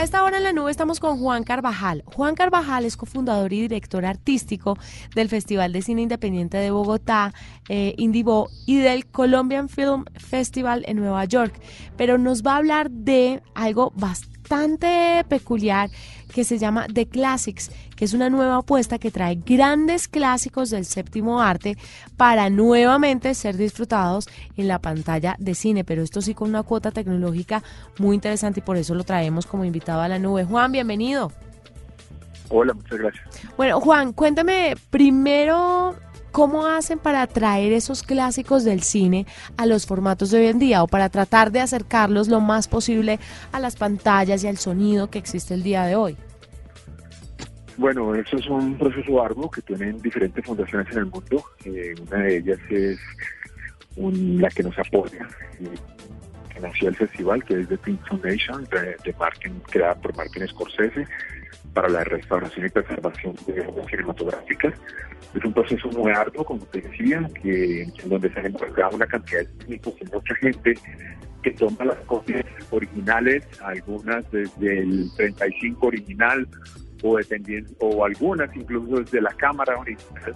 A esta hora en la nube estamos con Juan Carvajal. Juan Carvajal es cofundador y director artístico del Festival de Cine Independiente de Bogotá, eh, y del Colombian Film Festival en Nueva York. Pero nos va a hablar de algo bastante bastante peculiar que se llama The Classics, que es una nueva apuesta que trae grandes clásicos del séptimo arte para nuevamente ser disfrutados en la pantalla de cine, pero esto sí con una cuota tecnológica muy interesante y por eso lo traemos como invitado a la nube. Juan, bienvenido. Hola, muchas gracias. Bueno, Juan, cuéntame primero ¿Cómo hacen para traer esos clásicos del cine a los formatos de hoy en día o para tratar de acercarlos lo más posible a las pantallas y al sonido que existe el día de hoy? Bueno, eso es un proceso arduo que tienen diferentes fundaciones en el mundo. Eh, una de ellas es la que nos apoya, eh, que nació el festival, que es The Pink Foundation, de, de Martin, creada por Martin Scorsese para la restauración y preservación de obras cinematográficas. Es un proceso muy arduo, como te decía, que, en donde se han involucrado una cantidad de técnicos y mucha gente que toma las copias originales, algunas desde el 35 original o dependiendo, o algunas incluso desde la cámara original.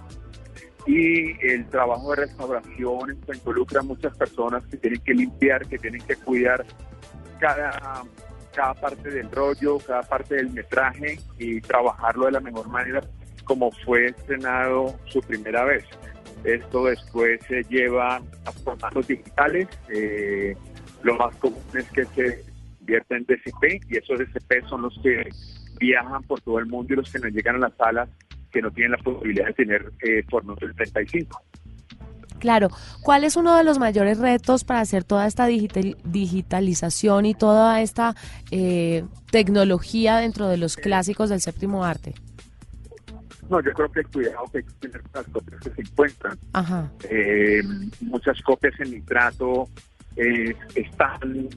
Y el trabajo de restauración involucra a muchas personas que tienen que limpiar, que tienen que cuidar cada cada parte del rollo, cada parte del metraje y trabajarlo de la mejor manera como fue estrenado su primera vez. Esto después se lleva a formatos digitales. Eh, lo más común es que se vierta en DCP y esos DCP son los que viajan por todo el mundo y los que nos llegan a las salas que no tienen la posibilidad de tener eh, del 35. Claro, ¿cuál es uno de los mayores retos para hacer toda esta digitalización y toda esta eh, tecnología dentro de los clásicos del séptimo arte? No, yo creo que el cuidado que hay que tener con las copias que se encuentran. Eh, muchas copias en nitrato eh, están,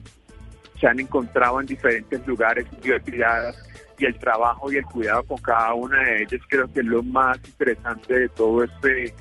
se han encontrado en diferentes lugares biotiradas y el trabajo y el cuidado con cada una de ellas creo que es lo más interesante de todo este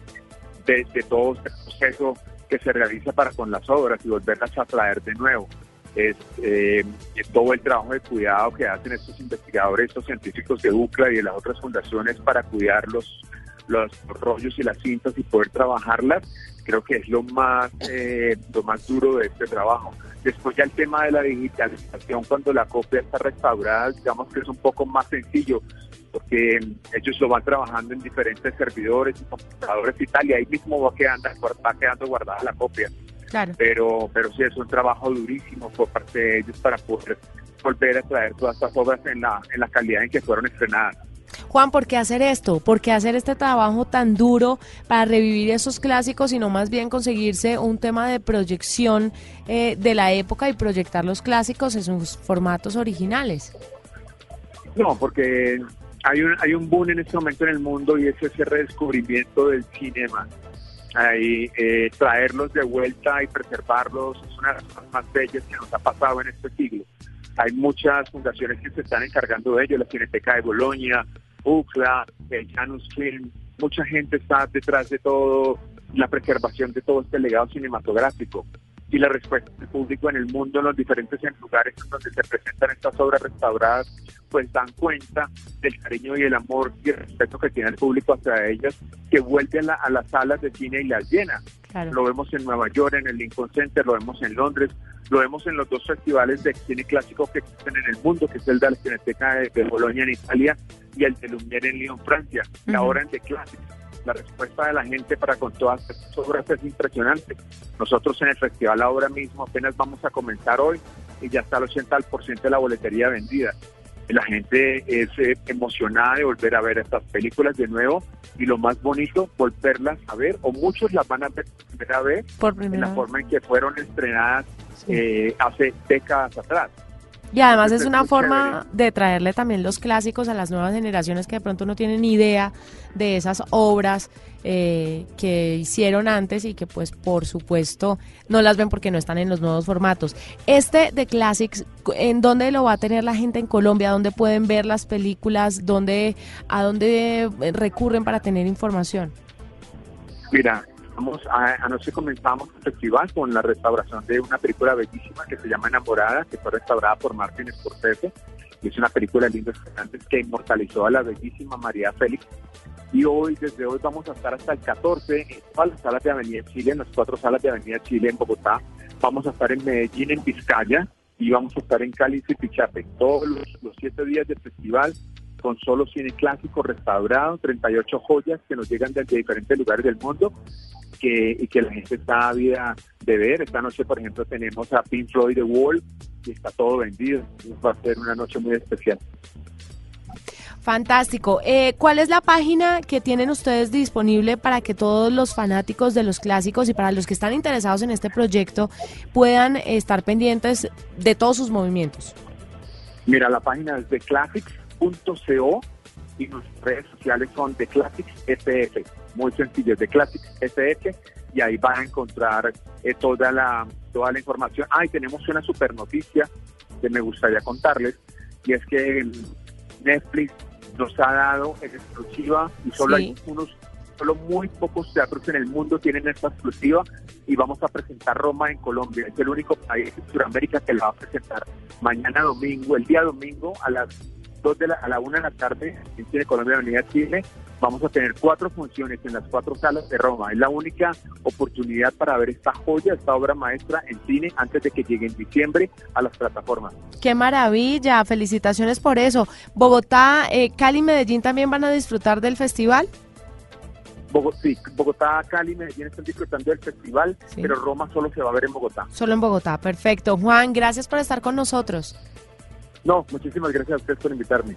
de, todo este proceso que se realiza para con las obras y volverlas a traer de nuevo. Es eh, todo el trabajo de cuidado que hacen estos investigadores, estos científicos de UCLA y de las otras fundaciones para cuidar los, los rollos y las cintas y poder trabajarlas, creo que es lo más, eh, lo más duro de este trabajo. Después ya el tema de la digitalización, cuando la copia está restaurada, digamos que es un poco más sencillo, porque ellos lo van trabajando en diferentes servidores y computadores y tal, y ahí mismo va quedando, va quedando guardada la copia. Claro. Pero, pero sí es un trabajo durísimo por parte de ellos para poder volver a traer todas estas obras en la, en la calidad en que fueron estrenadas. Juan, ¿por qué hacer esto? ¿Por qué hacer este trabajo tan duro para revivir esos clásicos y no más bien conseguirse un tema de proyección eh, de la época y proyectar los clásicos en sus formatos originales? No, porque hay un, hay un boom en este momento en el mundo y es ese redescubrimiento del cinema. Ahí, eh, traerlos de vuelta y preservarlos es una de las cosas más bellas que nos ha pasado en este siglo. Hay muchas fundaciones que se están encargando de ello, la Cineteca de Bolonia, UCLA, el Janus Film, mucha gente está detrás de todo, la preservación de todo este legado cinematográfico y la respuesta del público en el mundo, en los diferentes lugares donde se presentan estas obras restauradas, pues dan cuenta del cariño y el amor y el respeto que tiene el público hacia ellas, que vuelve a, las salas de cine y las llena. Lo vemos en Nueva York, en el Lincoln Center, lo vemos en Londres, lo vemos en los dos festivales de cine clásico que existen en el mundo, que es el de la Cineteca de, de Bolonia en Italia y el de Lumière en Lyon, Francia, la hora en The Classics la respuesta de la gente para con todas estas obras es impresionante. Nosotros en el festival ahora mismo apenas vamos a comenzar hoy y ya está el 80% de la boletería vendida. La gente es eh, emocionada de volver a ver estas películas de nuevo y lo más bonito, volverlas a ver, o muchos las van a ver, a ver en la forma en que fueron estrenadas eh, hace décadas atrás. Y además es una forma de traerle también los clásicos a las nuevas generaciones que de pronto no tienen ni idea de esas obras eh, que hicieron antes y que pues por supuesto no las ven porque no están en los nuevos formatos. Este de Classics, ¿en dónde lo va a tener la gente en Colombia? ¿Dónde pueden ver las películas? ¿Dónde, ¿A dónde recurren para tener información? Mira, A, anoche comenzamos el festival con la restauración de una película bellísima que se llama Enamorada, que fue restaurada por Martin Scorsese. y es una película Fernández que inmortalizó a la bellísima María Félix. Y hoy, desde hoy, vamos a estar hasta el 14 en todas las salas de Avenida Chile, en las cuatro salas de Avenida Chile en Bogotá. Vamos a estar en Medellín, en Vizcaya, y vamos a estar en Cali y Pichape. Todos los, siete días del festival con solo cine clásico restaurado, 38 joyas que nos llegan desde diferentes lugares del mundo que, y que la gente está ávida de ver. Esta noche, por ejemplo, tenemos a Pink Floyd The Wall y está todo vendido. Va a ser una noche muy especial. Fantástico. Eh, ¿Cuál es la página que tienen ustedes disponible para que todos los fanáticos de los clásicos y para los que están interesados en este proyecto puedan estar pendientes de todos sus movimientos? Mira, la página es de classics.co y nuestras redes sociales son de Classics SF. Muy sencillo, de Classics SF y ahí van a encontrar eh, toda la toda la información. Ah, tenemos una super noticia que me gustaría contarles y es que Netflix nos ha dado en exclusiva y solo hay unos, solo muy pocos teatros en el mundo tienen esta exclusiva y vamos a presentar Roma en Colombia. Es el único país en Sudamérica que la va a presentar mañana domingo, el día domingo a las 2 de la, a la 1 de la tarde en Cine Colombia Avenida Chile Vamos a tener cuatro funciones en las cuatro salas de Roma. Es la única oportunidad para ver esta joya, esta obra maestra en cine antes de que llegue en diciembre a las plataformas. Qué maravilla, felicitaciones por eso. Bogotá, eh, Cali y Medellín también van a disfrutar del festival. Bogotá, sí, Bogotá, Cali y Medellín están disfrutando del festival, pero Roma solo se va a ver en Bogotá. Solo en Bogotá, perfecto. Juan, gracias por estar con nosotros. No, muchísimas gracias a ustedes por invitarme.